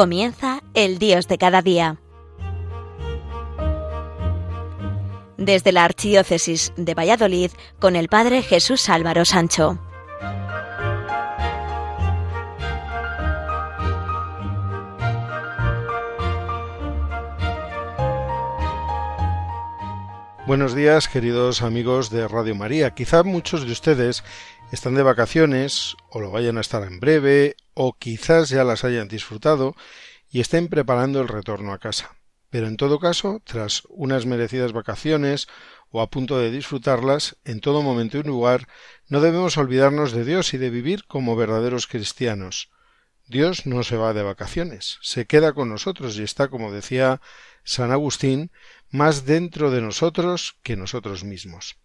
Comienza el Dios de cada día. Desde la Archidiócesis de Valladolid con el Padre Jesús Álvaro Sancho. Buenos días, queridos amigos de Radio María. Quizá muchos de ustedes están de vacaciones o lo vayan a estar en breve o quizás ya las hayan disfrutado y estén preparando el retorno a casa. Pero en todo caso, tras unas merecidas vacaciones o a punto de disfrutarlas, en todo momento y lugar, no debemos olvidarnos de Dios y de vivir como verdaderos cristianos. Dios no se va de vacaciones, se queda con nosotros y está, como decía San Agustín, más dentro de nosotros que nosotros mismos.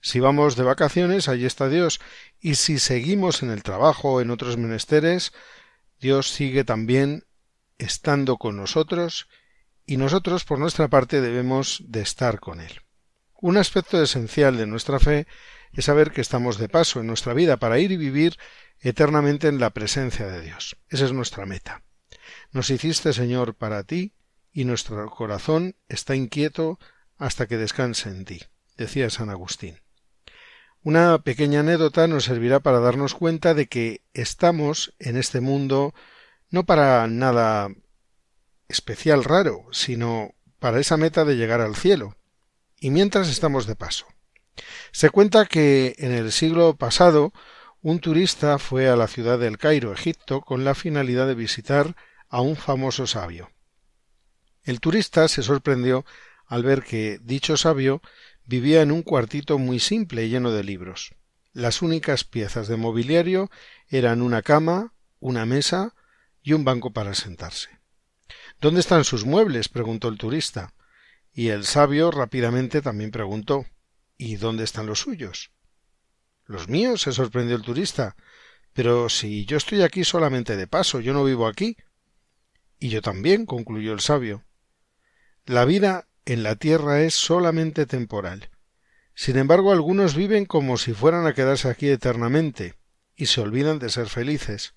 Si vamos de vacaciones, allí está Dios, y si seguimos en el trabajo o en otros menesteres, Dios sigue también estando con nosotros, y nosotros por nuestra parte debemos de estar con Él. Un aspecto esencial de nuestra fe es saber que estamos de paso en nuestra vida para ir y vivir eternamente en la presencia de Dios. Esa es nuestra meta. Nos hiciste, Señor, para ti, y nuestro corazón está inquieto hasta que descanse en ti, decía San Agustín. Una pequeña anécdota nos servirá para darnos cuenta de que estamos en este mundo no para nada especial raro, sino para esa meta de llegar al cielo, y mientras estamos de paso. Se cuenta que en el siglo pasado un turista fue a la ciudad del Cairo, Egipto, con la finalidad de visitar a un famoso sabio. El turista se sorprendió al ver que dicho sabio vivía en un cuartito muy simple lleno de libros. Las únicas piezas de mobiliario eran una cama, una mesa y un banco para sentarse. ¿Dónde están sus muebles? preguntó el turista. Y el sabio rápidamente también preguntó ¿Y dónde están los suyos? Los míos, se sorprendió el turista. Pero si yo estoy aquí solamente de paso, yo no vivo aquí. Y yo también, concluyó el sabio. La vida en la tierra es solamente temporal. Sin embargo, algunos viven como si fueran a quedarse aquí eternamente, y se olvidan de ser felices.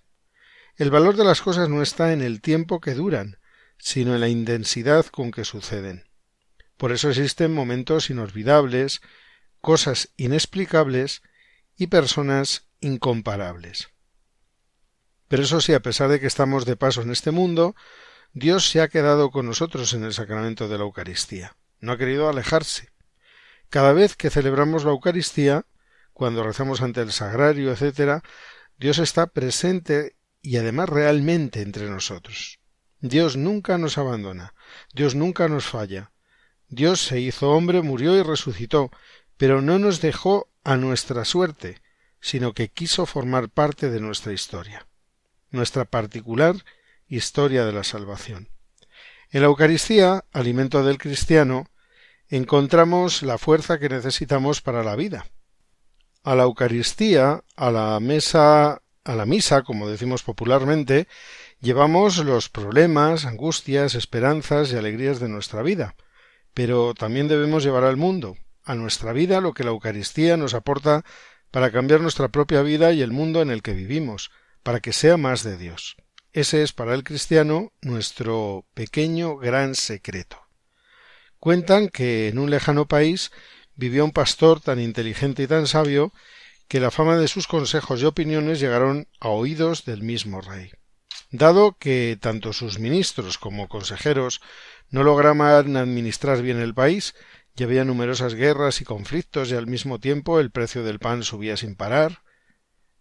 El valor de las cosas no está en el tiempo que duran, sino en la intensidad con que suceden. Por eso existen momentos inolvidables, cosas inexplicables y personas incomparables. Pero eso sí, a pesar de que estamos de paso en este mundo, Dios se ha quedado con nosotros en el sacramento de la Eucaristía. No ha querido alejarse. Cada vez que celebramos la Eucaristía, cuando rezamos ante el sagrario, etc., Dios está presente y además realmente entre nosotros. Dios nunca nos abandona, Dios nunca nos falla. Dios se hizo hombre, murió y resucitó, pero no nos dejó a nuestra suerte, sino que quiso formar parte de nuestra historia, nuestra particular Historia de la Salvación. En la Eucaristía, alimento del cristiano, encontramos la fuerza que necesitamos para la vida. A la Eucaristía, a la mesa, a la misa, como decimos popularmente, llevamos los problemas, angustias, esperanzas y alegrías de nuestra vida, pero también debemos llevar al mundo, a nuestra vida, lo que la Eucaristía nos aporta para cambiar nuestra propia vida y el mundo en el que vivimos, para que sea más de Dios. Ese es para el cristiano nuestro pequeño gran secreto. Cuentan que en un lejano país vivió un pastor tan inteligente y tan sabio que la fama de sus consejos y opiniones llegaron a oídos del mismo rey. Dado que tanto sus ministros como consejeros no lograban administrar bien el país, y había numerosas guerras y conflictos y al mismo tiempo el precio del pan subía sin parar,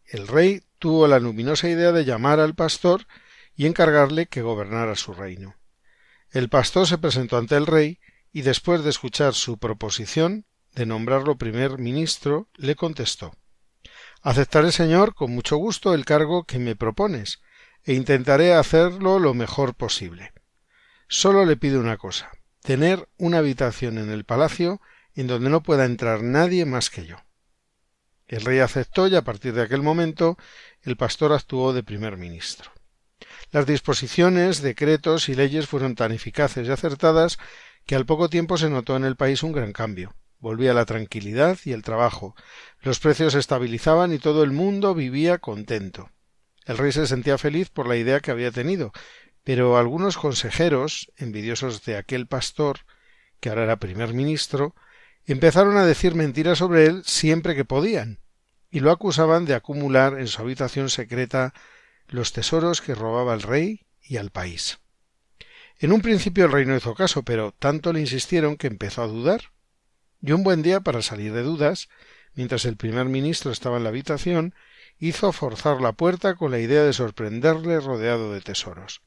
el rey tuvo la luminosa idea de llamar al pastor y encargarle que gobernara su reino. El pastor se presentó ante el rey y después de escuchar su proposición de nombrarlo primer ministro, le contestó Aceptaré, señor, con mucho gusto el cargo que me propones, e intentaré hacerlo lo mejor posible. Solo le pido una cosa tener una habitación en el palacio en donde no pueda entrar nadie más que yo. El rey aceptó y a partir de aquel momento el pastor actuó de primer ministro. Las disposiciones, decretos y leyes fueron tan eficaces y acertadas que al poco tiempo se notó en el país un gran cambio. Volvía la tranquilidad y el trabajo, los precios se estabilizaban y todo el mundo vivía contento. El rey se sentía feliz por la idea que había tenido, Pero algunos consejeros, envidiosos de aquel pastor, que ahora era primer ministro, empezaron a decir mentiras sobre él siempre que podían, y lo acusaban de acumular en su habitación secreta los tesoros que robaba el rey y al país. En un principio el rey no hizo caso, pero tanto le insistieron que empezó a dudar. Y un buen día, para salir de dudas, mientras el primer ministro estaba en la habitación, hizo forzar la puerta con la idea de sorprenderle rodeado de tesoros.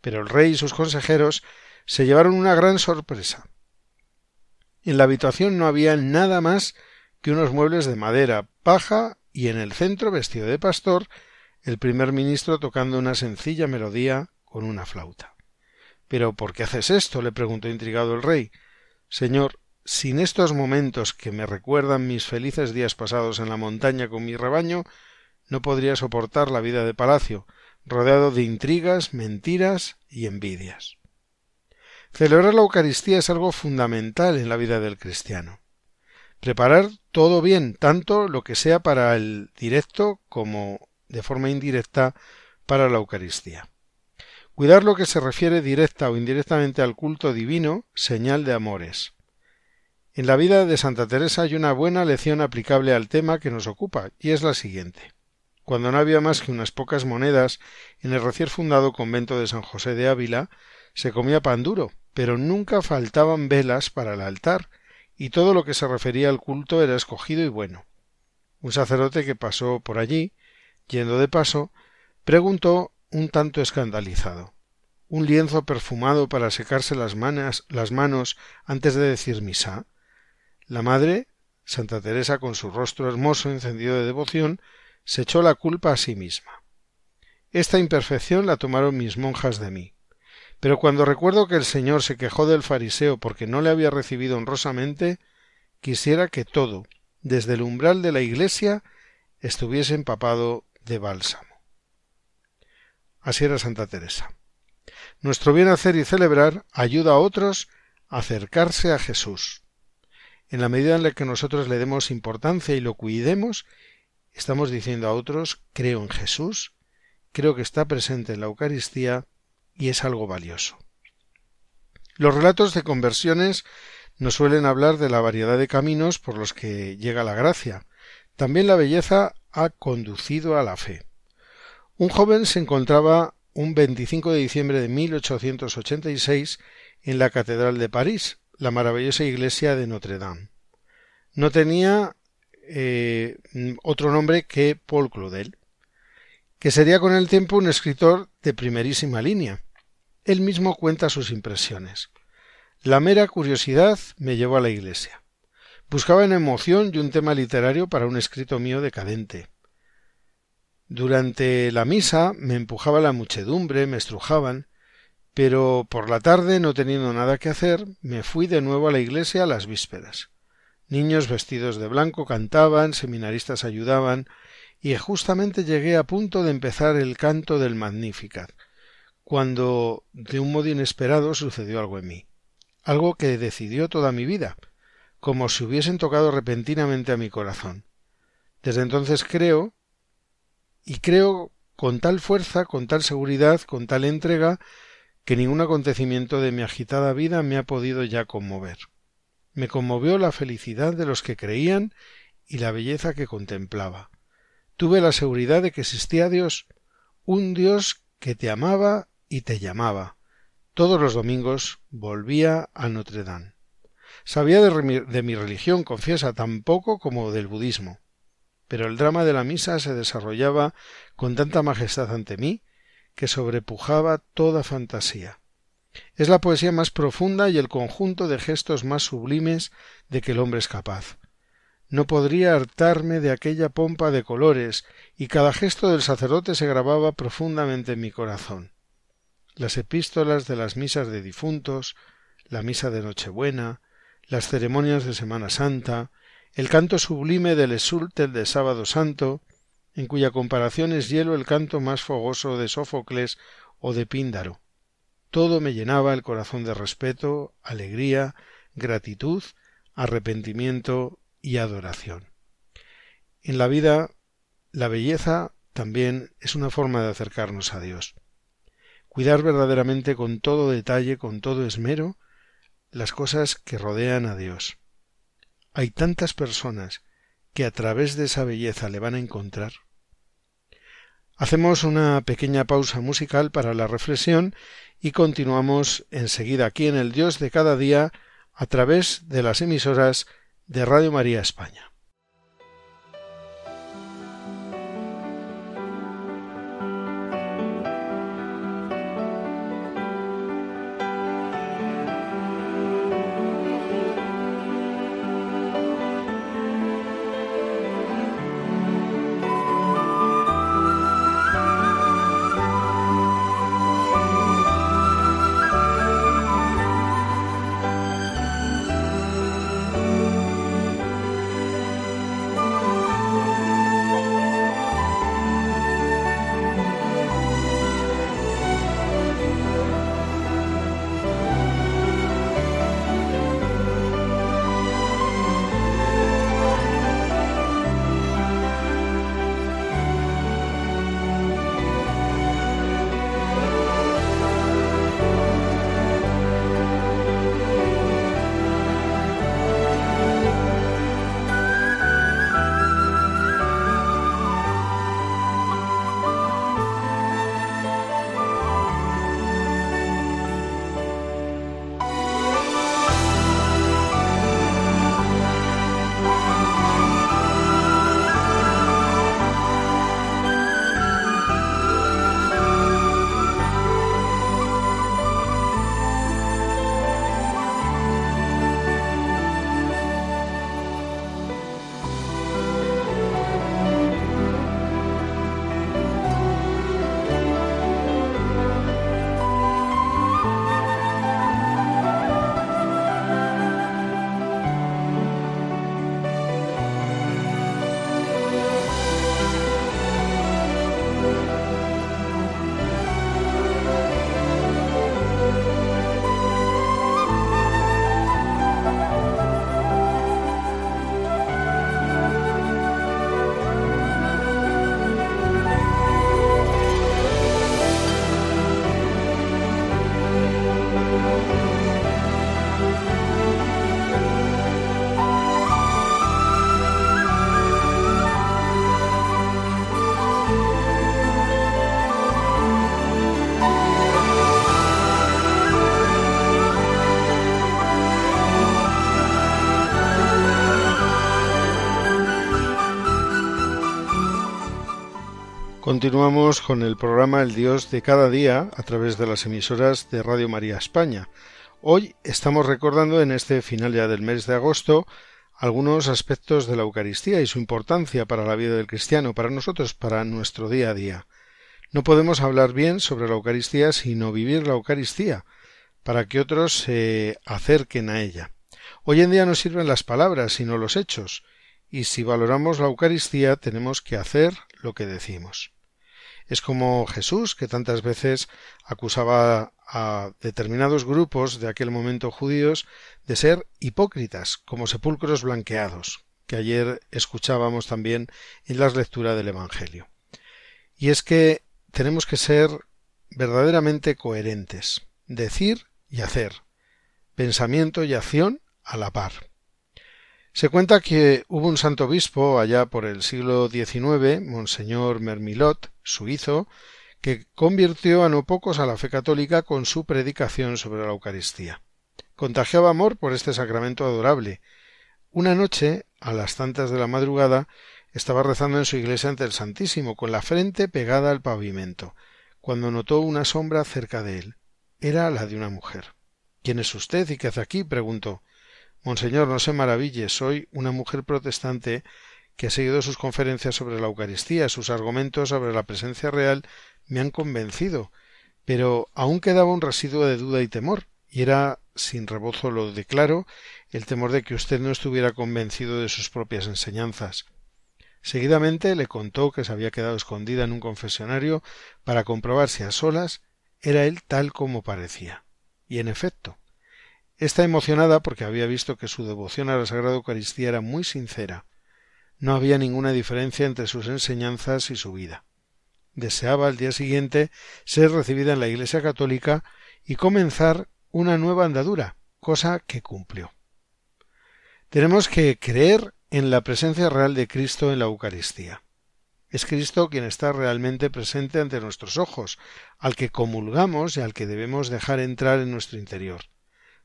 Pero el rey y sus consejeros se llevaron una gran sorpresa. En la habitación no había nada más que unos muebles de madera, paja y en el centro, vestido de pastor, el primer ministro tocando una sencilla melodía con una flauta. Pero ¿por qué haces esto? le preguntó intrigado el rey. Señor, sin estos momentos que me recuerdan mis felices días pasados en la montaña con mi rebaño, no podría soportar la vida de palacio, rodeado de intrigas, mentiras y envidias. Celebrar la Eucaristía es algo fundamental en la vida del cristiano. Preparar todo bien, tanto lo que sea para el directo como de forma indirecta para la Eucaristía. Cuidar lo que se refiere directa o indirectamente al culto divino, señal de amores. En la vida de Santa Teresa hay una buena lección aplicable al tema que nos ocupa, y es la siguiente. Cuando no había más que unas pocas monedas en el recién fundado convento de San José de Ávila, se comía pan duro, pero nunca faltaban velas para el altar, y todo lo que se refería al culto era escogido y bueno. Un sacerdote que pasó por allí, yendo de paso, preguntó un tanto escandalizado un lienzo perfumado para secarse las, manas, las manos antes de decir misa. La madre, Santa Teresa, con su rostro hermoso encendido de devoción, se echó la culpa a sí misma. Esta imperfección la tomaron mis monjas de mí. Pero cuando recuerdo que el Señor se quejó del fariseo porque no le había recibido honrosamente, quisiera que todo, desde el umbral de la iglesia, estuviese empapado de bálsamo. Así era Santa Teresa. Nuestro bien hacer y celebrar ayuda a otros a acercarse a Jesús. En la medida en la que nosotros le demos importancia y lo cuidemos, estamos diciendo a otros creo en Jesús, creo que está presente en la Eucaristía y es algo valioso. Los relatos de conversiones nos suelen hablar de la variedad de caminos por los que llega la gracia. También la belleza ha conducido a la fe. Un joven se encontraba un 25 de diciembre de 1886 en la Catedral de París, la maravillosa iglesia de Notre Dame. No tenía eh, otro nombre que Paul Claudel que sería con el tiempo un escritor de primerísima línea. Él mismo cuenta sus impresiones. La mera curiosidad me llevó a la iglesia. Buscaba en emoción y un tema literario para un escrito mío decadente. Durante la misa me empujaba la muchedumbre, me estrujaban, pero por la tarde, no teniendo nada que hacer, me fui de nuevo a la iglesia a las vísperas. Niños vestidos de blanco cantaban, seminaristas ayudaban, y justamente llegué a punto de empezar el canto del Magnificat, cuando de un modo inesperado sucedió algo en mí, algo que decidió toda mi vida, como si hubiesen tocado repentinamente a mi corazón. Desde entonces creo, y creo con tal fuerza, con tal seguridad, con tal entrega, que ningún acontecimiento de mi agitada vida me ha podido ya conmover. Me conmovió la felicidad de los que creían y la belleza que contemplaba tuve la seguridad de que existía Dios, un Dios que te amaba y te llamaba. Todos los domingos volvía a Notre Dame. Sabía de mi, de mi religión, confiesa, tan poco como del budismo. Pero el drama de la misa se desarrollaba con tanta majestad ante mí que sobrepujaba toda fantasía. Es la poesía más profunda y el conjunto de gestos más sublimes de que el hombre es capaz no podría hartarme de aquella pompa de colores, y cada gesto del sacerdote se grababa profundamente en mi corazón. Las epístolas de las misas de difuntos, la misa de Nochebuena, las ceremonias de Semana Santa, el canto sublime del Esultel de Sábado Santo, en cuya comparación es hielo el canto más fogoso de Sófocles o de Píndaro. Todo me llenaba el corazón de respeto, alegría, gratitud, arrepentimiento y adoración. En la vida, la belleza también es una forma de acercarnos a Dios. cuidar verdaderamente con todo detalle, con todo esmero, las cosas que rodean a Dios. Hay tantas personas que a través de esa belleza le van a encontrar. Hacemos una pequeña pausa musical para la reflexión y continuamos enseguida aquí en el Dios de cada día a través de las emisoras de Radio María España. Continuamos con el programa El Dios de cada día a través de las emisoras de Radio María España. Hoy estamos recordando en este final ya del mes de agosto algunos aspectos de la Eucaristía y su importancia para la vida del cristiano, para nosotros, para nuestro día a día. No podemos hablar bien sobre la Eucaristía sino vivir la Eucaristía, para que otros se acerquen a ella. Hoy en día no sirven las palabras, sino los hechos, y si valoramos la Eucaristía tenemos que hacer lo que decimos. Es como Jesús, que tantas veces acusaba a determinados grupos de aquel momento judíos de ser hipócritas, como sepulcros blanqueados, que ayer escuchábamos también en las lecturas del Evangelio. Y es que tenemos que ser verdaderamente coherentes, decir y hacer, pensamiento y acción a la par. Se cuenta que hubo un santo obispo allá por el siglo XIX, Monseñor Mermilot, suizo, que convirtió a no pocos a la fe católica con su predicación sobre la Eucaristía. Contagiaba amor por este sacramento adorable. Una noche, a las tantas de la madrugada, estaba rezando en su iglesia ante el Santísimo, con la frente pegada al pavimento, cuando notó una sombra cerca de él. Era la de una mujer. ¿Quién es usted y qué hace aquí? preguntó. Monseñor, no se maraville, soy una mujer protestante que ha seguido sus conferencias sobre la Eucaristía, sus argumentos sobre la presencia real me han convencido, pero aún quedaba un residuo de duda y temor, y era, sin rebozo lo declaro, el temor de que usted no estuviera convencido de sus propias enseñanzas. Seguidamente le contó que se había quedado escondida en un confesionario para comprobar si a solas era él tal como parecía. Y en efecto, Está emocionada porque había visto que su devoción a la Sagrada Eucaristía era muy sincera. No había ninguna diferencia entre sus enseñanzas y su vida. deseaba al día siguiente ser recibida en la Iglesia católica y comenzar una nueva andadura, cosa que cumplió. Tenemos que creer en la presencia real de Cristo en la Eucaristía. Es Cristo quien está realmente presente ante nuestros ojos, al que comulgamos y al que debemos dejar entrar en nuestro interior,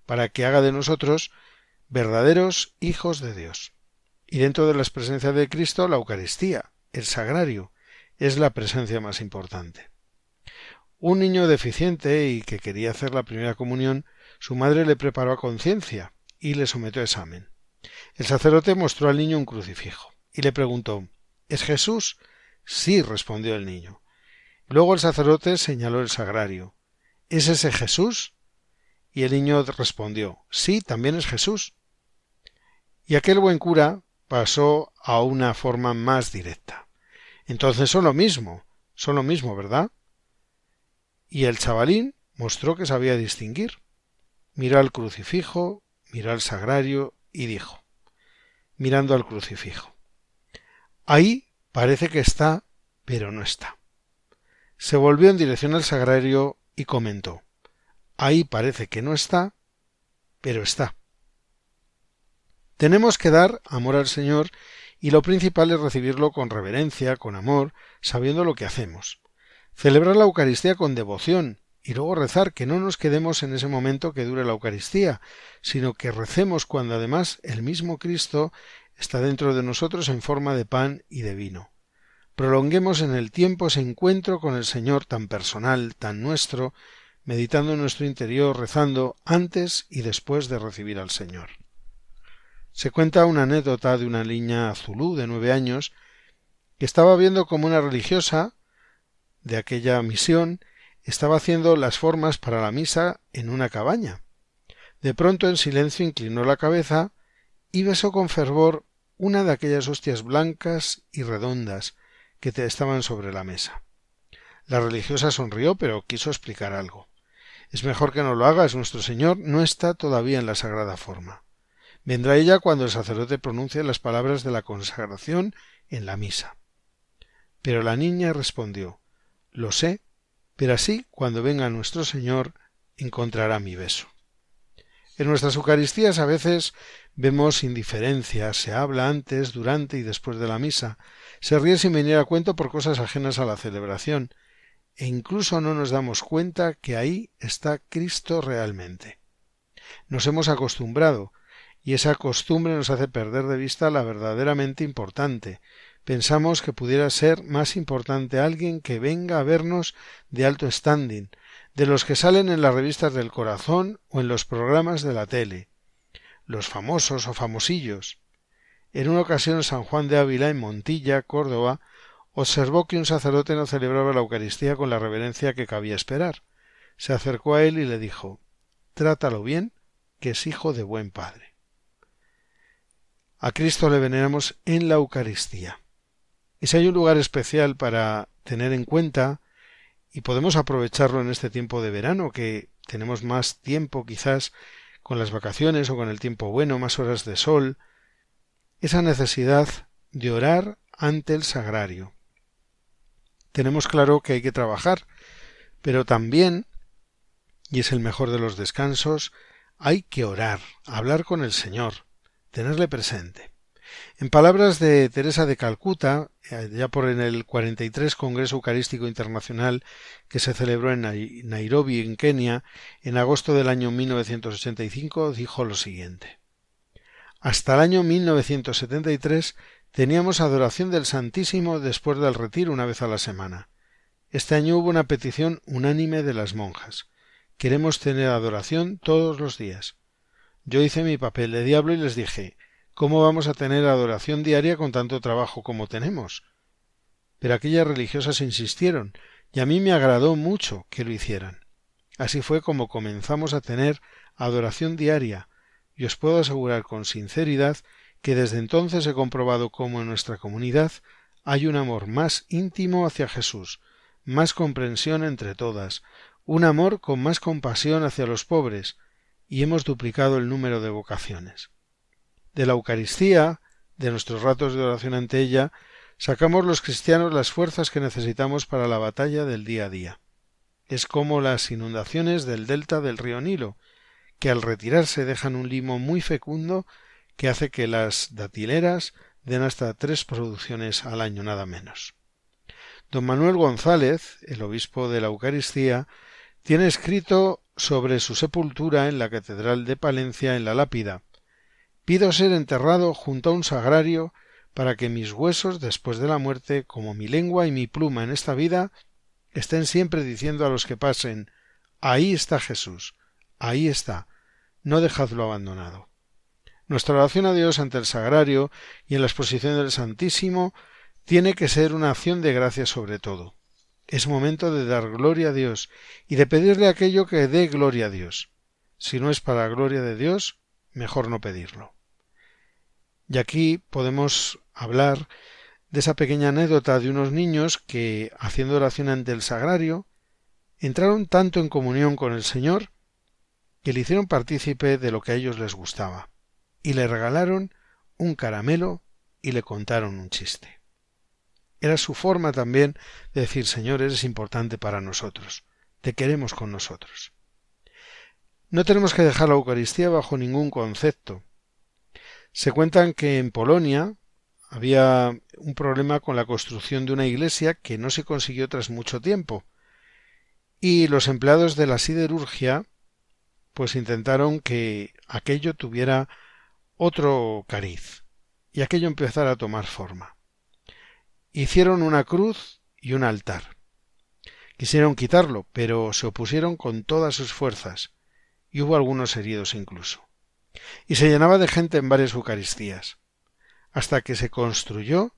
para que haga de nosotros verdaderos hijos de Dios. Y dentro de las presencias de Cristo, la Eucaristía, el sagrario, es la presencia más importante. Un niño deficiente y que quería hacer la primera comunión, su madre le preparó a conciencia y le sometió a examen. El sacerdote mostró al niño un crucifijo y le preguntó ¿Es Jesús? Sí, respondió el niño. Luego el sacerdote señaló el sagrario. ¿Es ese Jesús? Y el niño respondió Sí, también es Jesús. Y aquel buen cura pasó a una forma más directa. Entonces son lo mismo, son lo mismo, ¿verdad? Y el chavalín mostró que sabía distinguir. Miró al crucifijo, miró al sagrario y dijo, mirando al crucifijo, ahí parece que está, pero no está. Se volvió en dirección al sagrario y comentó, ahí parece que no está, pero está. Tenemos que dar amor al Señor y lo principal es recibirlo con reverencia, con amor, sabiendo lo que hacemos. Celebrar la Eucaristía con devoción y luego rezar, que no nos quedemos en ese momento que dure la Eucaristía, sino que recemos cuando además el mismo Cristo está dentro de nosotros en forma de pan y de vino. Prolonguemos en el tiempo ese encuentro con el Señor tan personal, tan nuestro, meditando en nuestro interior, rezando antes y después de recibir al Señor. Se cuenta una anécdota de una niña azulú de nueve años que estaba viendo como una religiosa de aquella misión estaba haciendo las formas para la misa en una cabaña. De pronto en silencio inclinó la cabeza y besó con fervor una de aquellas hostias blancas y redondas que estaban sobre la mesa. La religiosa sonrió, pero quiso explicar algo. Es mejor que no lo hagas, nuestro Señor no está todavía en la sagrada forma. Vendrá ella cuando el sacerdote pronuncie las palabras de la consagración en la misa. Pero la niña respondió Lo sé, pero así cuando venga nuestro Señor encontrará mi beso. En nuestras Eucaristías a veces vemos indiferencia, se habla antes, durante y después de la misa, se ríe sin venir a cuento por cosas ajenas a la celebración, e incluso no nos damos cuenta que ahí está Cristo realmente. Nos hemos acostumbrado, y esa costumbre nos hace perder de vista la verdaderamente importante. Pensamos que pudiera ser más importante alguien que venga a vernos de alto standing, de los que salen en las revistas del corazón o en los programas de la tele, los famosos o famosillos. En una ocasión San Juan de Ávila, en Montilla, Córdoba, observó que un sacerdote no celebraba la Eucaristía con la reverencia que cabía esperar. Se acercó a él y le dijo Trátalo bien, que es hijo de buen padre. A Cristo le veneramos en la Eucaristía. Y si hay un lugar especial para tener en cuenta, y podemos aprovecharlo en este tiempo de verano, que tenemos más tiempo quizás con las vacaciones o con el tiempo bueno, más horas de sol, esa necesidad de orar ante el sagrario. Tenemos claro que hay que trabajar, pero también, y es el mejor de los descansos, hay que orar, hablar con el Señor, tenerle presente. En palabras de Teresa de Calcuta, eh, ya por en el 43 Congreso Eucarístico Internacional que se celebró en Nairobi, en Kenia, en agosto del año 1985, dijo lo siguiente. Hasta el año 1973 teníamos adoración del Santísimo después del retiro una vez a la semana. Este año hubo una petición unánime de las monjas. Queremos tener adoración todos los días. Yo hice mi papel de diablo y les dije ¿Cómo vamos a tener adoración diaria con tanto trabajo como tenemos? Pero aquellas religiosas insistieron, y a mí me agradó mucho que lo hicieran. Así fue como comenzamos a tener adoración diaria, y os puedo asegurar con sinceridad que desde entonces he comprobado cómo en nuestra comunidad hay un amor más íntimo hacia Jesús, más comprensión entre todas, un amor con más compasión hacia los pobres, y hemos duplicado el número de vocaciones. De la Eucaristía, de nuestros ratos de oración ante ella, sacamos los cristianos las fuerzas que necesitamos para la batalla del día a día. Es como las inundaciones del delta del río Nilo, que al retirarse dejan un limo muy fecundo que hace que las datileras den hasta tres producciones al año nada menos. Don Manuel González, el obispo de la Eucaristía, tiene escrito sobre su sepultura en la Catedral de Palencia en la lápida Pido ser enterrado junto a un sagrario para que mis huesos después de la muerte, como mi lengua y mi pluma en esta vida, estén siempre diciendo a los que pasen Ahí está Jesús, ahí está, no dejadlo abandonado. Nuestra oración a Dios ante el sagrario y en la exposición del Santísimo tiene que ser una acción de gracia sobre todo. Es momento de dar gloria a Dios y de pedirle aquello que dé gloria a Dios. Si no es para gloria de Dios, mejor no pedirlo. Y aquí podemos hablar de esa pequeña anécdota de unos niños que, haciendo oración ante el sagrario, entraron tanto en comunión con el Señor que le hicieron partícipe de lo que a ellos les gustaba, y le regalaron un caramelo y le contaron un chiste. Era su forma también de decir Señor, eres importante para nosotros, te queremos con nosotros. No tenemos que dejar la Eucaristía bajo ningún concepto. Se cuentan que en Polonia había un problema con la construcción de una iglesia que no se consiguió tras mucho tiempo, y los empleados de la siderurgia pues intentaron que aquello tuviera otro cariz y aquello empezara a tomar forma. Hicieron una cruz y un altar. Quisieron quitarlo, pero se opusieron con todas sus fuerzas, y hubo algunos heridos incluso. Y se llenaba de gente en varias Eucaristías, hasta que se construyó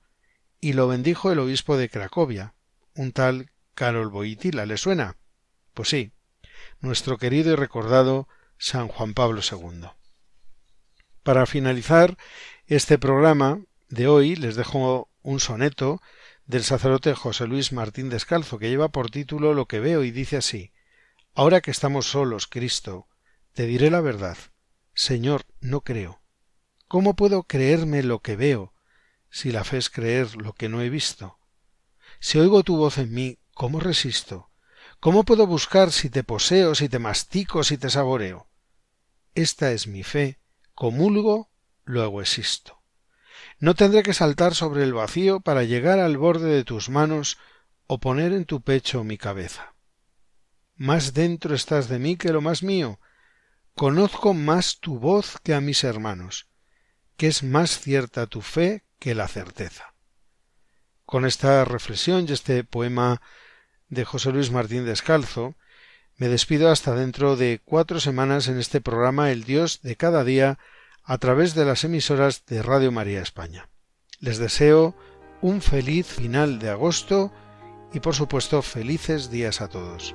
y lo bendijo el obispo de Cracovia, un tal Karol Boitila. ¿Le suena? Pues sí, nuestro querido y recordado San Juan Pablo II. Para finalizar este programa de hoy les dejo un soneto del sacerdote José Luis Martín Descalzo que lleva por título Lo que veo y dice así Ahora que estamos solos, Cristo, te diré la verdad. Señor, no creo. ¿Cómo puedo creerme lo que veo, si la fe es creer lo que no he visto? Si oigo tu voz en mí, ¿cómo resisto? ¿Cómo puedo buscar si te poseo, si te mastico, si te saboreo? Esta es mi fe, comulgo, luego existo. No tendré que saltar sobre el vacío para llegar al borde de tus manos o poner en tu pecho mi cabeza. Más dentro estás de mí que lo más mío. Conozco más tu voz que a mis hermanos, que es más cierta tu fe que la certeza. Con esta reflexión y este poema de José Luis Martín Descalzo, me despido hasta dentro de cuatro semanas en este programa El Dios de cada día a través de las emisoras de Radio María España. Les deseo un feliz final de agosto y por supuesto felices días a todos.